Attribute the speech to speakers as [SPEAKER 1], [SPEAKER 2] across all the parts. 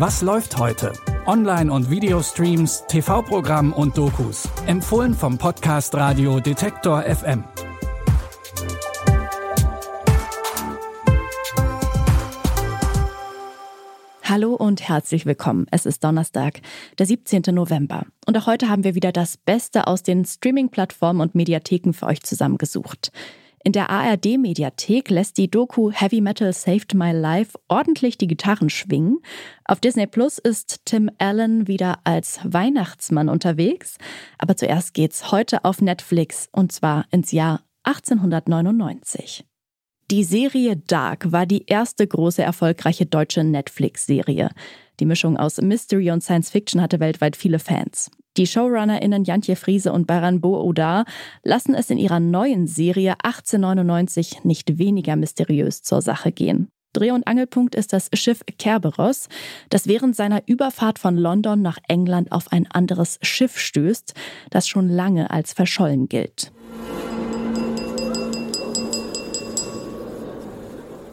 [SPEAKER 1] Was läuft heute? Online- und Videostreams, TV-Programm und Dokus. Empfohlen vom Podcast Radio Detektor FM.
[SPEAKER 2] Hallo und herzlich willkommen. Es ist Donnerstag, der 17. November. Und auch heute haben wir wieder das Beste aus den Streaming-Plattformen und Mediatheken für euch zusammengesucht. In der ARD-Mediathek lässt die Doku Heavy Metal Saved My Life ordentlich die Gitarren schwingen. Auf Disney Plus ist Tim Allen wieder als Weihnachtsmann unterwegs. Aber zuerst geht's heute auf Netflix und zwar ins Jahr 1899. Die Serie Dark war die erste große erfolgreiche deutsche Netflix-Serie. Die Mischung aus Mystery und Science Fiction hatte weltweit viele Fans. Die ShowrunnerInnen Jantje Friese und Baran Bo-Odar lassen es in ihrer neuen Serie 1899 nicht weniger mysteriös zur Sache gehen. Dreh- und Angelpunkt ist das Schiff Kerberos, das während seiner Überfahrt von London nach England auf ein anderes Schiff stößt, das schon lange als verschollen gilt.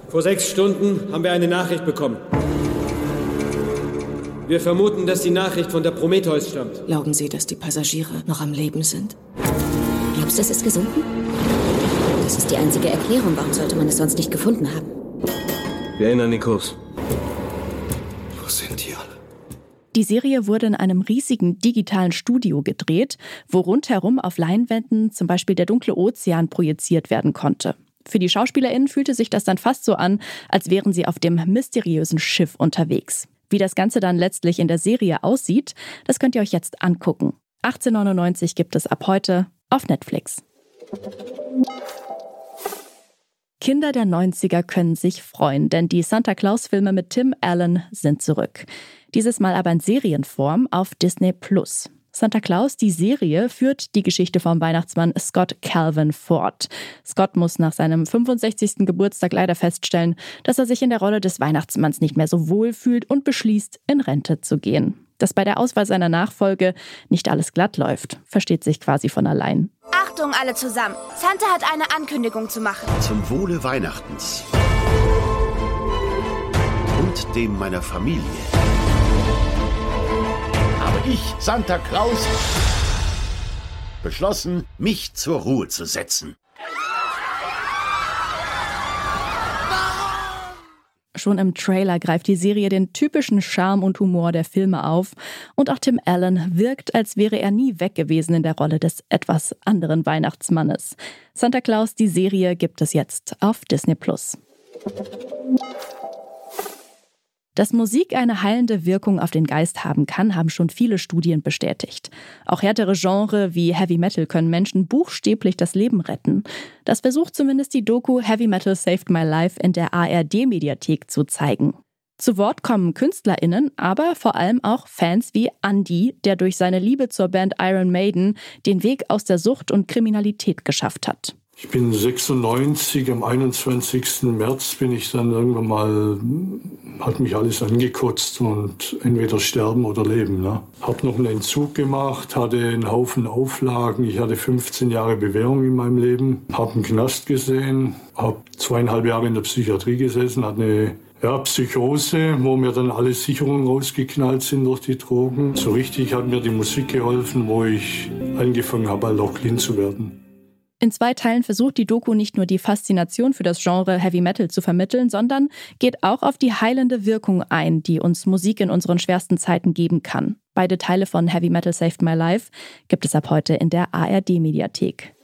[SPEAKER 3] Vor sechs Stunden haben wir eine Nachricht bekommen. Wir vermuten, dass die Nachricht von der Prometheus stammt.
[SPEAKER 4] Glauben Sie, dass die Passagiere noch am Leben sind? Glaubst du, es ist gesunken? Das ist die einzige Erklärung. Warum sollte man es sonst nicht gefunden haben?
[SPEAKER 3] Wir erinnern den Kurs.
[SPEAKER 5] Wo sind die alle?
[SPEAKER 2] Die Serie wurde in einem riesigen digitalen Studio gedreht, wo rundherum auf Leinwänden zum Beispiel der dunkle Ozean projiziert werden konnte. Für die SchauspielerInnen fühlte sich das dann fast so an, als wären sie auf dem mysteriösen Schiff unterwegs. Wie das Ganze dann letztlich in der Serie aussieht, das könnt ihr euch jetzt angucken. 1899 gibt es ab heute auf Netflix. Kinder der 90er können sich freuen, denn die Santa Claus-Filme mit Tim Allen sind zurück. Dieses Mal aber in Serienform auf Disney Plus. Santa Claus, die Serie, führt die Geschichte vom Weihnachtsmann Scott Calvin fort. Scott muss nach seinem 65. Geburtstag leider feststellen, dass er sich in der Rolle des Weihnachtsmanns nicht mehr so wohl fühlt und beschließt, in Rente zu gehen. Dass bei der Auswahl seiner Nachfolge nicht alles glatt läuft, versteht sich quasi von allein.
[SPEAKER 6] Achtung alle zusammen. Santa hat eine Ankündigung zu machen.
[SPEAKER 5] Zum Wohle Weihnachtens. Und dem meiner Familie. Habe ich, Santa Claus, beschlossen, mich zur Ruhe zu setzen.
[SPEAKER 2] Schon im Trailer greift die Serie den typischen Charme und Humor der Filme auf und auch Tim Allen wirkt, als wäre er nie weg gewesen in der Rolle des etwas anderen Weihnachtsmannes. Santa Claus, die Serie gibt es jetzt auf Disney Plus. Dass Musik eine heilende Wirkung auf den Geist haben kann, haben schon viele Studien bestätigt. Auch härtere Genre wie Heavy Metal können Menschen buchstäblich das Leben retten. Das versucht zumindest die Doku Heavy Metal Saved My Life in der ARD-Mediathek zu zeigen. Zu Wort kommen KünstlerInnen, aber vor allem auch Fans wie Andy, der durch seine Liebe zur Band Iron Maiden den Weg aus der Sucht und Kriminalität geschafft hat.
[SPEAKER 7] Ich bin 96, am 21. März bin ich dann irgendwann mal, hat mich alles angekotzt und entweder sterben oder leben. Ne? Hab noch einen Entzug gemacht, hatte einen Haufen Auflagen. Ich hatte 15 Jahre Bewährung in meinem Leben, hab einen Knast gesehen, hab zweieinhalb Jahre in der Psychiatrie gesessen, hatte eine ja, Psychose, wo mir dann alle Sicherungen rausgeknallt sind durch die Drogen. So richtig hat mir die Musik geholfen, wo ich angefangen habe, clean zu werden.
[SPEAKER 2] In zwei Teilen versucht die Doku nicht nur die Faszination für das Genre Heavy Metal zu vermitteln, sondern geht auch auf die heilende Wirkung ein, die uns Musik in unseren schwersten Zeiten geben kann. Beide Teile von Heavy Metal Saved My Life gibt es ab heute in der ARD-Mediathek.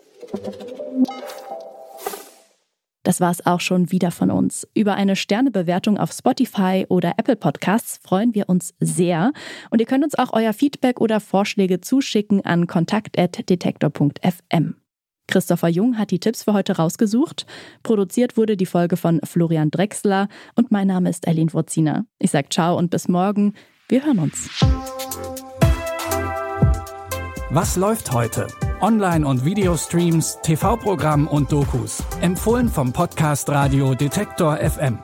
[SPEAKER 2] Das war es auch schon wieder von uns. Über eine Sternebewertung auf Spotify oder Apple Podcasts freuen wir uns sehr. Und ihr könnt uns auch euer Feedback oder Vorschläge zuschicken an kontakt.detektor.fm. Christopher Jung hat die Tipps für heute rausgesucht. Produziert wurde die Folge von Florian Drexler und mein Name ist Eileen Wurziner. Ich sage ciao und bis morgen. Wir hören uns.
[SPEAKER 1] Was läuft heute? Online- und Videostreams, TV-Programm und Dokus. Empfohlen vom Podcast Radio Detektor FM.